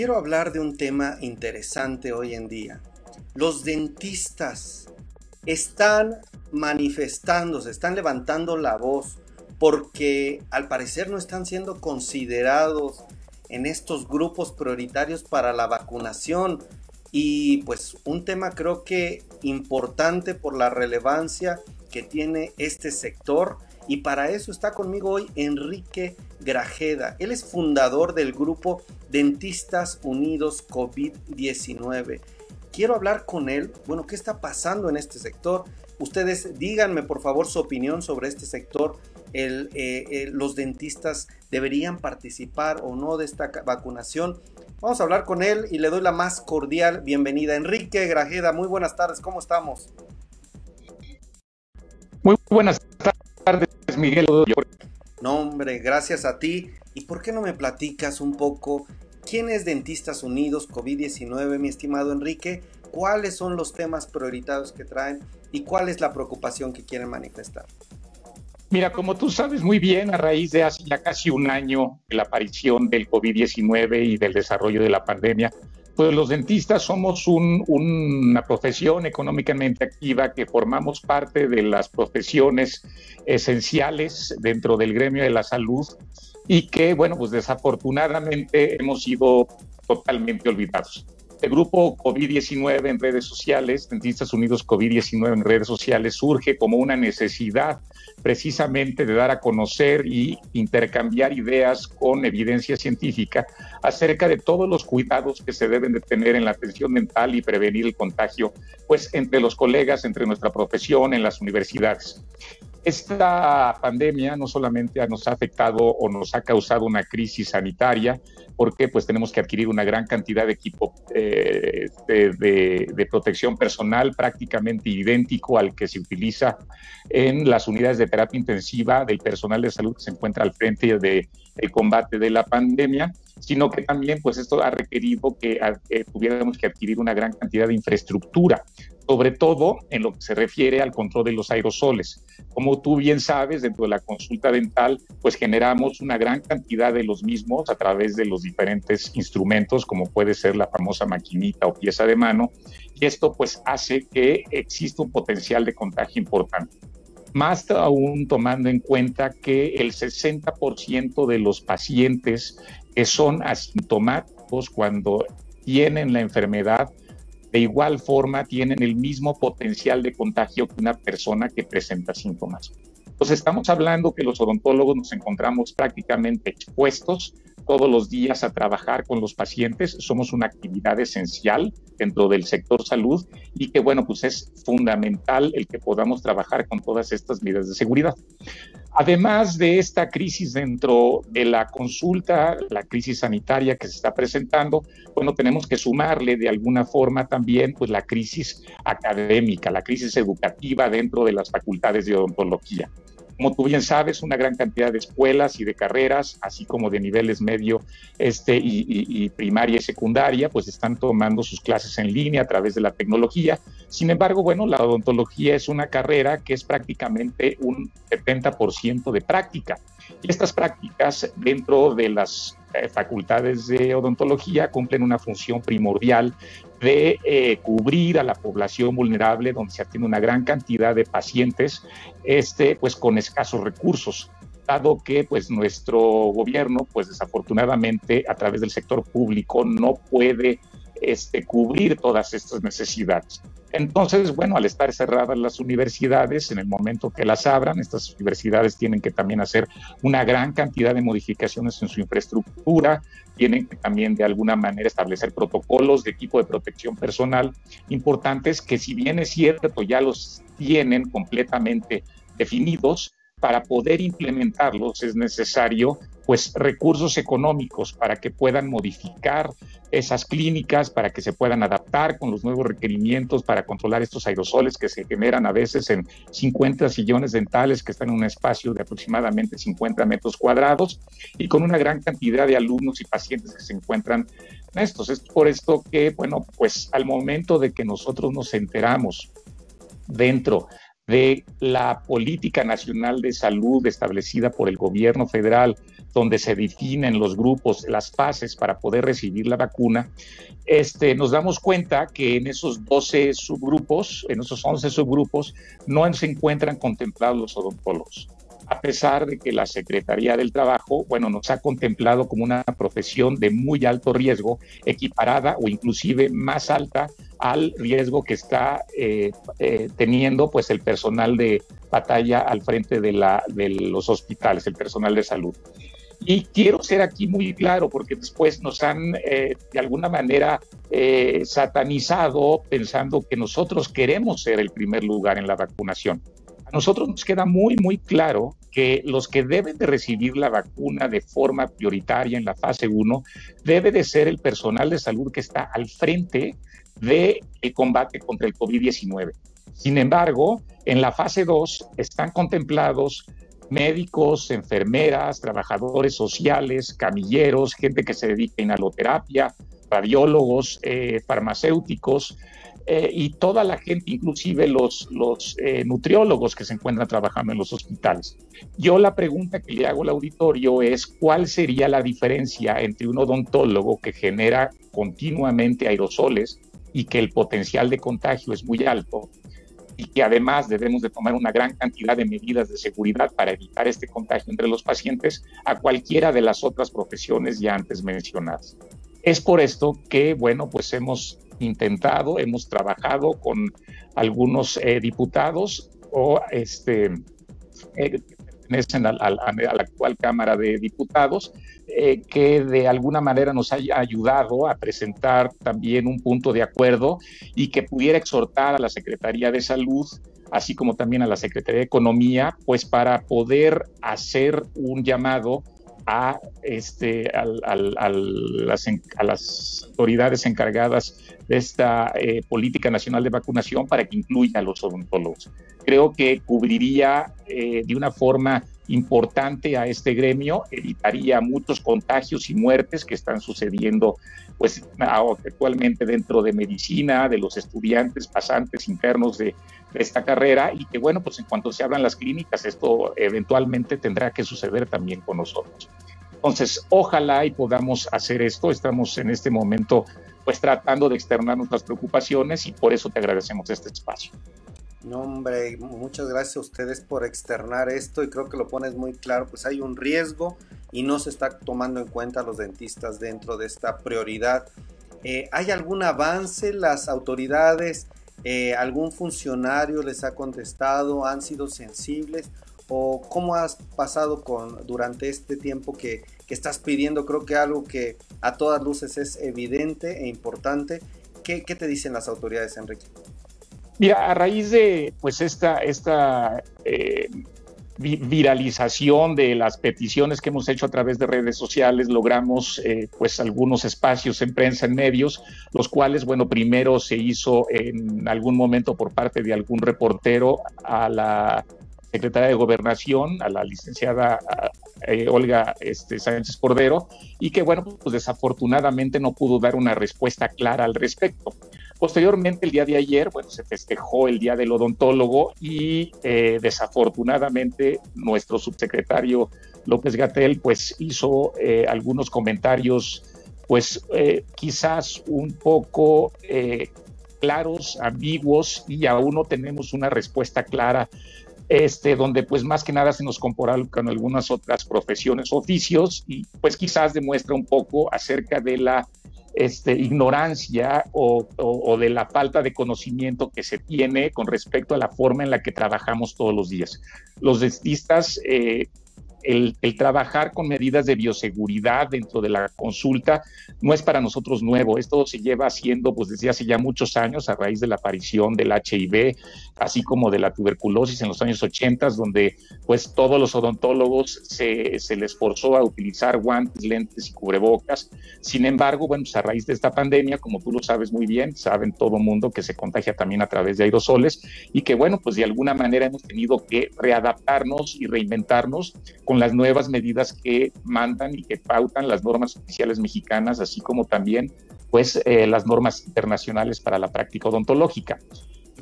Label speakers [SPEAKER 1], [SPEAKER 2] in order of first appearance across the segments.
[SPEAKER 1] quiero hablar de un tema interesante hoy en día. Los dentistas están manifestándose, están levantando la voz porque al parecer no están siendo considerados en estos grupos prioritarios para la vacunación. Y pues un tema creo que importante por la relevancia que tiene este sector. Y para eso está conmigo hoy Enrique Grajeda. Él es fundador del grupo Dentistas Unidos COVID-19. Quiero hablar con él, bueno, ¿qué está pasando en este sector? Ustedes díganme por favor su opinión sobre este sector. Eh, eh, los dentistas deberían participar o no de esta vacunación. Vamos a hablar con él y le doy la más cordial bienvenida. Enrique Grajeda, muy buenas tardes, ¿cómo estamos?
[SPEAKER 2] Muy buenas tardes, Miguel.
[SPEAKER 1] No, hombre, gracias a ti. ¿Y por qué no me platicas un poco quién es Dentistas Unidos COVID-19, mi estimado Enrique? ¿Cuáles son los temas prioritarios que traen y cuál es la preocupación que quieren manifestar?
[SPEAKER 2] Mira, como tú sabes muy bien, a raíz de hace ya casi un año de la aparición del COVID-19 y del desarrollo de la pandemia, pues los dentistas somos una profesión económicamente activa que formamos parte de las profesiones esenciales dentro del gremio de la salud y que, bueno, pues desafortunadamente hemos sido totalmente olvidados. El grupo COVID-19 en redes sociales, Dentistas Unidos COVID-19 en redes sociales, surge como una necesidad precisamente de dar a conocer y intercambiar ideas con evidencia científica acerca de todos los cuidados que se deben de tener en la atención mental y prevenir el contagio, pues entre los colegas, entre nuestra profesión, en las universidades. Esta pandemia no solamente nos ha afectado o nos ha causado una crisis sanitaria, porque pues tenemos que adquirir una gran cantidad de equipo eh, de, protección personal prácticamente idéntico al que se utiliza en las unidades de terapia intensiva del personal de salud que se encuentra al frente del combate de la pandemia sino que también pues esto ha requerido que eh, tuviéramos que adquirir una gran cantidad de infraestructura, sobre todo en lo que se refiere al control de los aerosoles. Como tú bien sabes, dentro de la consulta dental, pues generamos una gran cantidad de los mismos a través de los diferentes instrumentos, como puede ser la famosa maquinita o pieza de mano, y esto pues hace que exista un potencial de contagio importante más aún tomando en cuenta que el 60% de los pacientes que son asintomáticos cuando tienen la enfermedad, de igual forma tienen el mismo potencial de contagio que una persona que presenta síntomas. Entonces estamos hablando que los odontólogos nos encontramos prácticamente expuestos todos los días a trabajar con los pacientes. Somos una actividad esencial dentro del sector salud y que, bueno, pues es fundamental el que podamos trabajar con todas estas medidas de seguridad. Además de esta crisis dentro de la consulta, la crisis sanitaria que se está presentando, bueno, tenemos que sumarle de alguna forma también pues la crisis académica, la crisis educativa dentro de las facultades de odontología. Como tú bien sabes, una gran cantidad de escuelas y de carreras, así como de niveles medio este, y, primaria y secundaria, pues están tomando sus clases en línea a través de la tecnología. Sin embargo, bueno, la odontología es una carrera que es prácticamente un 70% de práctica. Y estas prácticas dentro de las eh, facultades de odontología cumplen una función primordial de eh, cubrir a la población vulnerable, donde se atiende una gran cantidad de pacientes, este, pues con escasos recursos dado que pues nuestro gobierno pues desafortunadamente a través del sector público no puede este, cubrir todas estas necesidades. Entonces, bueno, al estar cerradas las universidades, en el momento que las abran, estas universidades tienen que también hacer una gran cantidad de modificaciones en su infraestructura, tienen que también de alguna manera establecer protocolos de equipo de protección personal importantes que si bien es cierto, ya los tienen completamente definidos, para poder implementarlos es necesario pues recursos económicos para que puedan modificar esas clínicas, para que se puedan adaptar con los nuevos requerimientos para controlar estos aerosoles que se generan a veces en 50 sillones dentales que están en un espacio de aproximadamente 50 metros cuadrados y con una gran cantidad de alumnos y pacientes que se encuentran en estos. Es por esto que, bueno, pues al momento de que nosotros nos enteramos dentro de la política nacional de salud establecida por el gobierno federal, donde se definen los grupos, las fases para poder recibir la vacuna, este, nos damos cuenta que en esos 12 subgrupos, en esos 11 subgrupos, no se encuentran contemplados los odontólogos a pesar de que la Secretaría del Trabajo, bueno, nos ha contemplado como una profesión de muy alto riesgo, equiparada o inclusive más alta al riesgo que está eh, eh, teniendo pues el personal de batalla al frente de, los hospitales, el personal de salud. Y quiero ser aquí muy claro porque después nos han eh, de alguna manera satanizado pensando que nosotros queremos ser el primer lugar en la vacunación. A nosotros nos queda muy, muy claro que los que deben de recibir la vacuna de forma prioritaria en la fase 1 debe de ser el personal de salud que está al frente del combate contra el COVID-19. Sin embargo, en la fase 2 están contemplados médicos, enfermeras, trabajadores sociales, camilleros, gente que se dedica a inhaloterapia, radiólogos, eh, farmacéuticos, eh, y toda la gente, inclusive los, eh, nutriólogos que se encuentran trabajando en los hospitales. Yo la pregunta que le hago al auditorio es cuál sería la diferencia entre un odontólogo que genera continuamente aerosoles y que el potencial de contagio es muy alto y que además debemos de tomar una gran cantidad de medidas de seguridad para evitar este contagio entre los pacientes a cualquiera de las otras profesiones ya antes mencionadas. Es por esto que, bueno, pues hemos intentado, hemos trabajado con algunos eh, diputados o este, eh, pertenecen a, la actual Cámara de Diputados, eh, que de alguna manera nos haya ayudado a presentar también un punto de acuerdo y que pudiera exhortar a la Secretaría de Salud así como también a la Secretaría de Economía, pues para poder hacer un llamado a, este, a, las, a las autoridades encargadas de esta eh, política nacional de vacunación para que incluya a los odontólogos. Creo que cubriría eh, de una forma importante a este gremio, evitaría muchos contagios y muertes que están sucediendo pues actualmente dentro de medicina, de los estudiantes, pasantes internos de, de esta carrera y que bueno, pues en cuanto se abran las clínicas, esto eventualmente tendrá que suceder también con nosotros. Entonces, ojalá y podamos hacer esto. Estamos en este momento pues tratando de externar nuestras preocupaciones y por eso te agradecemos este espacio.
[SPEAKER 1] No, hombre, muchas gracias a ustedes por externar esto y creo que lo pones muy claro, pues hay un riesgo y no se está tomando en cuenta los dentistas dentro de esta prioridad. Eh, ¿Hay algún avance? ¿Las autoridades, eh, algún funcionario les ha contestado? ¿Han sido sensibles? ¿O cómo has pasado con, durante este tiempo que, estás pidiendo, creo que algo que a todas luces es evidente e importante. ¿Qué, qué te dicen las autoridades, Enrique?
[SPEAKER 2] Mira, a raíz de pues esta, esta eh, viralización de las peticiones que hemos hecho a través de redes sociales, logramos eh, pues algunos espacios en prensa, en medios, los cuales, bueno, primero se hizo en algún momento por parte de algún reportero a la secretaria de Gobernación, a la licenciada eh, Olga este, Sánchez Cordero, y que, bueno, pues desafortunadamente no pudo dar una respuesta clara al respecto. Posteriormente, el día de ayer, bueno, se festejó el Día del Odontólogo y eh, desafortunadamente nuestro subsecretario López Gatel, pues hizo eh, algunos comentarios, pues quizás un poco claros, ambiguos, y aún no tenemos una respuesta clara este, donde pues más que nada se nos compara con algunas otras profesiones, oficios, y pues quizás demuestra un poco acerca de la este, ignorancia o, de la falta de conocimiento que se tiene con respecto a la forma en la que trabajamos todos los días. Los dentistas eh, el, trabajar con medidas de bioseguridad dentro de la consulta no es para nosotros nuevo. Esto se lleva haciendo pues desde hace ya muchos años a raíz de la aparición del HIV, así como de la tuberculosis en los años 80, donde pues todos los odontólogos se, les forzó a utilizar guantes, lentes y cubrebocas. Sin embargo, bueno, pues a raíz de esta pandemia, como tú lo sabes muy bien, saben todo mundo que se contagia también a través de aerosoles y que bueno, pues de alguna manera hemos tenido que readaptarnos y reinventarnos con las nuevas medidas que mandan y que pautan las normas oficiales mexicanas, así como también pues eh, las normas internacionales para la práctica odontológica.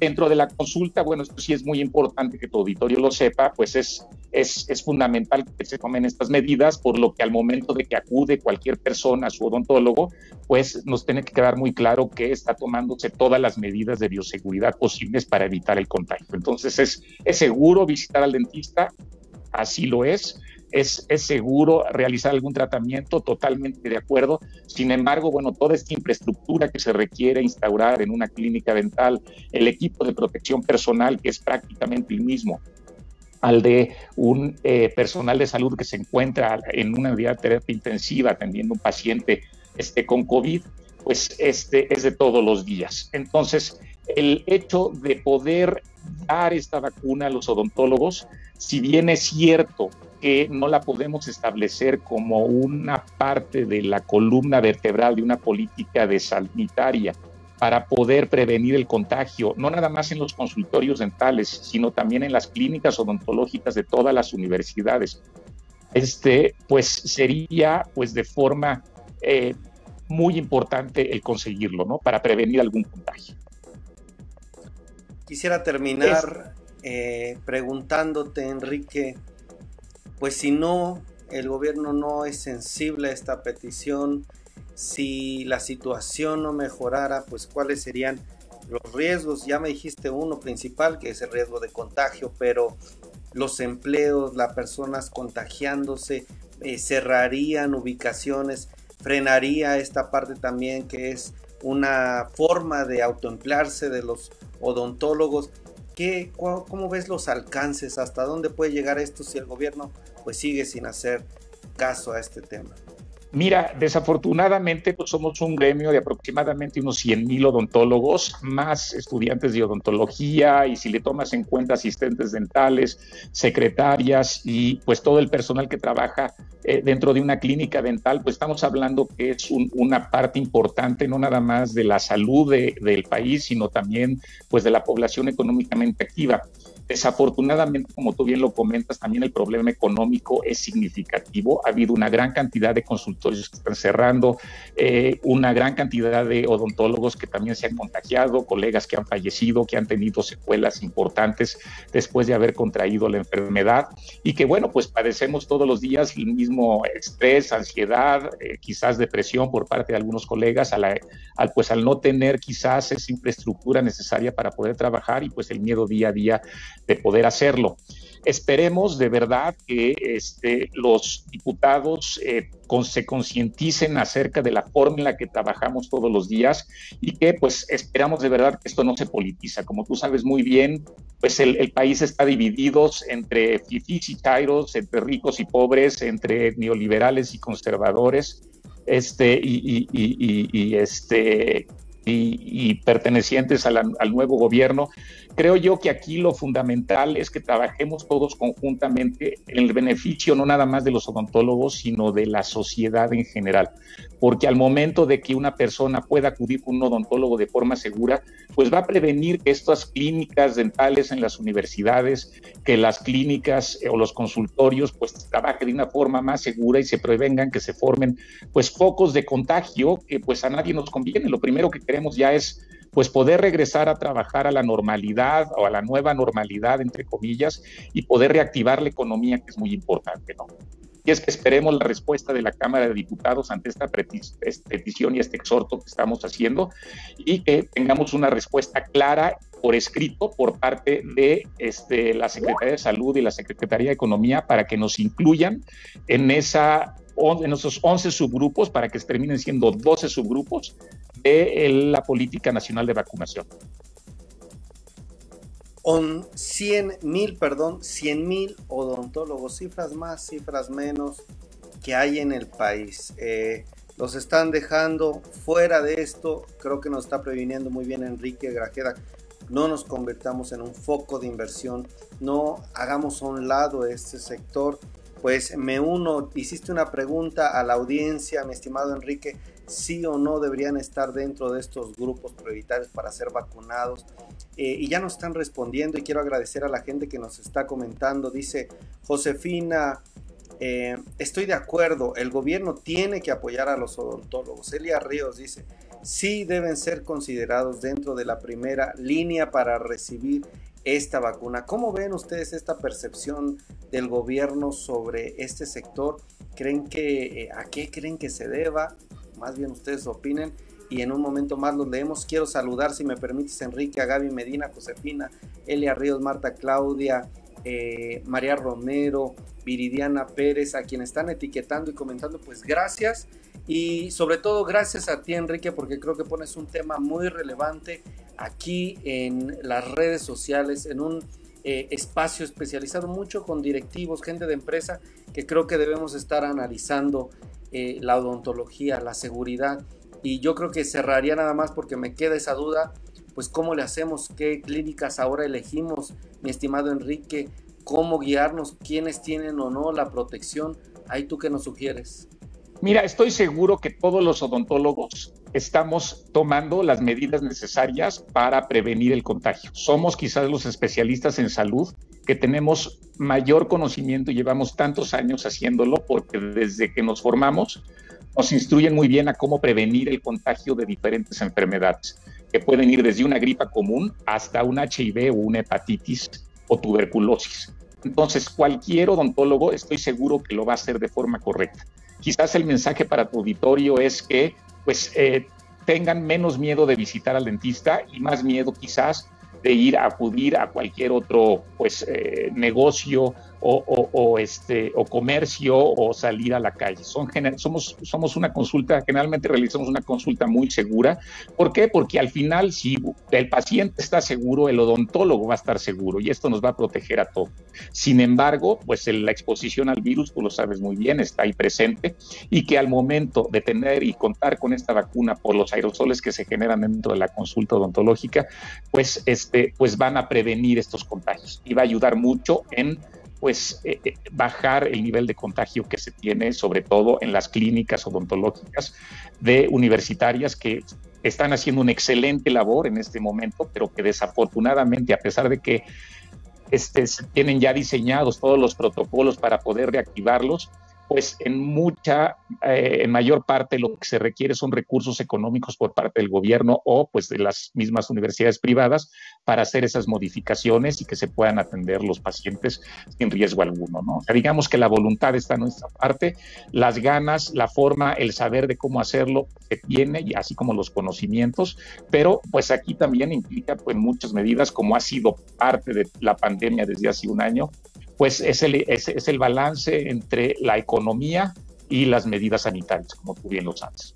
[SPEAKER 2] Dentro de la consulta, bueno, esto sí es muy importante que tu auditorio lo sepa, pues es, es, es, fundamental que se tomen estas medidas, por lo que al momento de que acude cualquier persona a su odontólogo, pues nos tiene que quedar muy claro que está tomándose todas las medidas de bioseguridad posibles para evitar el contagio. Entonces es, es seguro visitar al dentista, así lo es es, seguro realizar algún tratamiento, totalmente de acuerdo. Sin embargo, bueno, toda esta infraestructura que se requiere instaurar en una clínica dental, el equipo de protección personal, que es prácticamente el mismo al de un eh, personal de salud que se encuentra en una unidad de terapia intensiva atendiendo un paciente este, con COVID, pues este es de todos los días. Entonces, el hecho de poder dar esta vacuna a los odontólogos, si bien es cierto que no la podemos establecer como una parte de la columna vertebral de una política de sanitaria para poder prevenir el contagio, no nada más en los consultorios dentales, sino también en las clínicas odontológicas de todas las universidades. Este, pues sería, pues de forma eh, muy importante el conseguirlo, ¿no? Para prevenir algún contagio.
[SPEAKER 1] Quisiera terminar eh, preguntándote, Enrique, pues si no, el gobierno no es sensible a esta petición, si la situación no mejorara, pues cuáles serían los riesgos. Ya me dijiste uno principal, que es el riesgo de contagio, pero los empleos, las personas contagiándose, eh, cerrarían ubicaciones, frenaría esta parte también que es una forma de autoemplearse de los odontólogos. ¿Qué, ¿Cómo ves los alcances? ¿Hasta dónde puede llegar esto si el gobierno pues sigue sin hacer caso a este tema?
[SPEAKER 2] Mira, desafortunadamente pues somos un gremio de aproximadamente unos 100 mil odontólogos, más estudiantes de odontología y si le tomas en cuenta asistentes dentales, secretarias y pues todo el personal que trabaja eh, dentro de una clínica dental, pues estamos hablando que es una parte importante no nada más de la salud del país, sino también pues de la población económicamente activa. Desafortunadamente, como tú bien lo comentas, también el problema económico es significativo. Ha habido una gran cantidad de consultorios que están cerrando, eh, una gran cantidad de odontólogos que también se han contagiado, colegas que han fallecido, que han tenido secuelas importantes después de haber contraído la enfermedad y que, bueno, pues padecemos todos los días el mismo estrés, ansiedad, eh, quizás depresión por parte de algunos colegas al, pues, al no tener quizás esa infraestructura necesaria para poder trabajar y pues el miedo día a día de poder hacerlo. Esperemos de verdad que este, los diputados eh, se concienticen acerca de la forma en la que trabajamos todos los días y que pues esperamos de verdad que esto no se politiza. Como tú sabes muy bien, pues el, país está dividido entre fifís y chairos, entre ricos y pobres, entre neoliberales y conservadores, este, y, y este, y, pertenecientes al nuevo gobierno. Creo yo que aquí lo fundamental es que trabajemos todos conjuntamente en el beneficio no nada más de los odontólogos, sino de la sociedad en general. Porque al momento de que una persona pueda acudir con un odontólogo de forma segura, pues va a prevenir que estas clínicas dentales en las universidades, que las clínicas o los consultorios, pues trabajen de una forma más segura y se prevengan que se formen pues focos de contagio que pues a nadie nos conviene. Lo primero que queremos ya es pues poder regresar a trabajar a la normalidad o a la nueva normalidad, entre comillas, y poder reactivar la economía, que es muy importante, ¿no? Y es que esperemos la respuesta de la Cámara de Diputados ante esta petición y este exhorto que estamos haciendo y que tengamos una respuesta clara por escrito por parte de este, la Secretaría de Salud y la Secretaría de Economía para que nos incluyan en esa en esos 11 subgrupos para que terminen siendo 12 subgrupos de la política nacional de vacunación.
[SPEAKER 1] 100 mil, perdón, 100 mil odontólogos, cifras más, cifras menos que hay en el país. Eh, los están dejando fuera de esto, creo que nos está previniendo muy bien Enrique Grajeda. No nos convertamos en un foco de inversión, no hagamos a un lado este sector pues me uno, hiciste una pregunta a la audiencia, mi estimado Enrique, sí o no deberían estar dentro de estos grupos prioritarios para ser vacunados. Eh, y ya nos están respondiendo y quiero agradecer a la gente que nos está comentando. Dice Josefina, eh, estoy de acuerdo, el gobierno tiene que apoyar a los odontólogos. Elia Ríos dice, sí deben ser considerados dentro de la primera línea para recibir esta vacuna. ¿Cómo ven ustedes esta percepción del gobierno sobre este sector? ¿Creen que eh, a qué creen que se deba? Más bien ustedes opinen y en un momento más los leemos. Quiero saludar, si me permites, Enrique, a Gaby Medina, Josefina, Elia Ríos, Marta Claudia, eh, María Romero, Viridiana Pérez, a quienes están etiquetando y comentando, pues gracias. Y sobre todo gracias a ti, Enrique, porque creo que pones un tema muy relevante aquí en las redes sociales, en un eh, espacio especializado mucho con directivos, gente de empresa, que creo que debemos estar analizando eh, la odontología, la seguridad. Y yo creo que cerraría nada más porque me queda esa duda, pues cómo le hacemos, qué clínicas ahora elegimos, mi estimado Enrique, cómo guiarnos, quiénes tienen o no la protección. Ahí tú que nos sugieres.
[SPEAKER 2] Mira, estoy seguro que todos los odontólogos estamos tomando las medidas necesarias para prevenir el contagio. Somos quizás los especialistas en salud que tenemos mayor conocimiento y llevamos tantos años haciéndolo porque desde que nos formamos nos instruyen muy bien a cómo prevenir el contagio de diferentes enfermedades, que pueden ir desde una gripa común hasta un HIV o una hepatitis o tuberculosis. Entonces, cualquier odontólogo estoy seguro que lo va a hacer de forma correcta. Quizás el mensaje para tu auditorio es que pues eh, tengan menos miedo de visitar al dentista y más miedo quizás de ir a acudir a cualquier otro pues eh, negocio o, este, o comercio o salir a la calle. Son, somos, somos una consulta, generalmente realizamos una consulta muy segura. ¿Por qué? Porque al final, si el paciente está seguro, el odontólogo va a estar seguro y esto nos va a proteger a todos. Sin embargo, pues la exposición al virus, tú lo sabes muy bien, está ahí presente y que al momento de tener y contar con esta vacuna por los aerosoles que se generan dentro de la consulta odontológica, pues, este, pues van a prevenir estos contagios y va a ayudar mucho en pues eh, eh, bajar el nivel de contagio que se tiene, sobre todo en las clínicas odontológicas de universitarias que están haciendo una excelente labor en este momento, pero que desafortunadamente, a pesar de que este, tienen ya diseñados todos los protocolos para poder reactivarlos, pues en mucha, eh, en mayor parte lo que se requiere son recursos económicos por parte del gobierno o pues de las mismas universidades privadas para hacer esas modificaciones y que se puedan atender los pacientes sin riesgo alguno, ¿no? O sea, digamos que la voluntad está en nuestra parte, las ganas, la forma, el saber de cómo hacerlo se tiene, y así como los conocimientos, pero pues aquí también implica pues muchas medidas como ha sido parte de la pandemia desde hace un año, pues es el, es, el balance entre la economía y las medidas sanitarias, como tú bien lo sabes.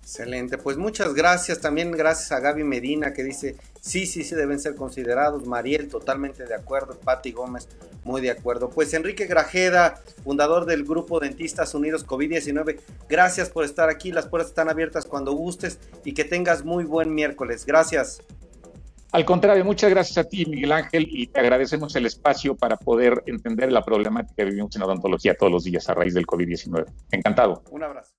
[SPEAKER 1] Excelente, pues muchas gracias. También gracias a Gaby Medina que dice, sí, sí, sí deben ser considerados. Mariel, totalmente de acuerdo. Patti Gómez, muy de acuerdo. Pues Enrique Grajeda, fundador del grupo Dentistas Unidos COVID-19, gracias por estar aquí. Las puertas están abiertas cuando gustes y que tengas muy buen miércoles. Gracias.
[SPEAKER 2] Al contrario, muchas gracias a ti, Miguel Ángel, y te agradecemos el espacio para poder entender la problemática que vivimos en odontología todos los días a raíz del COVID-19. Encantado.
[SPEAKER 1] Un abrazo.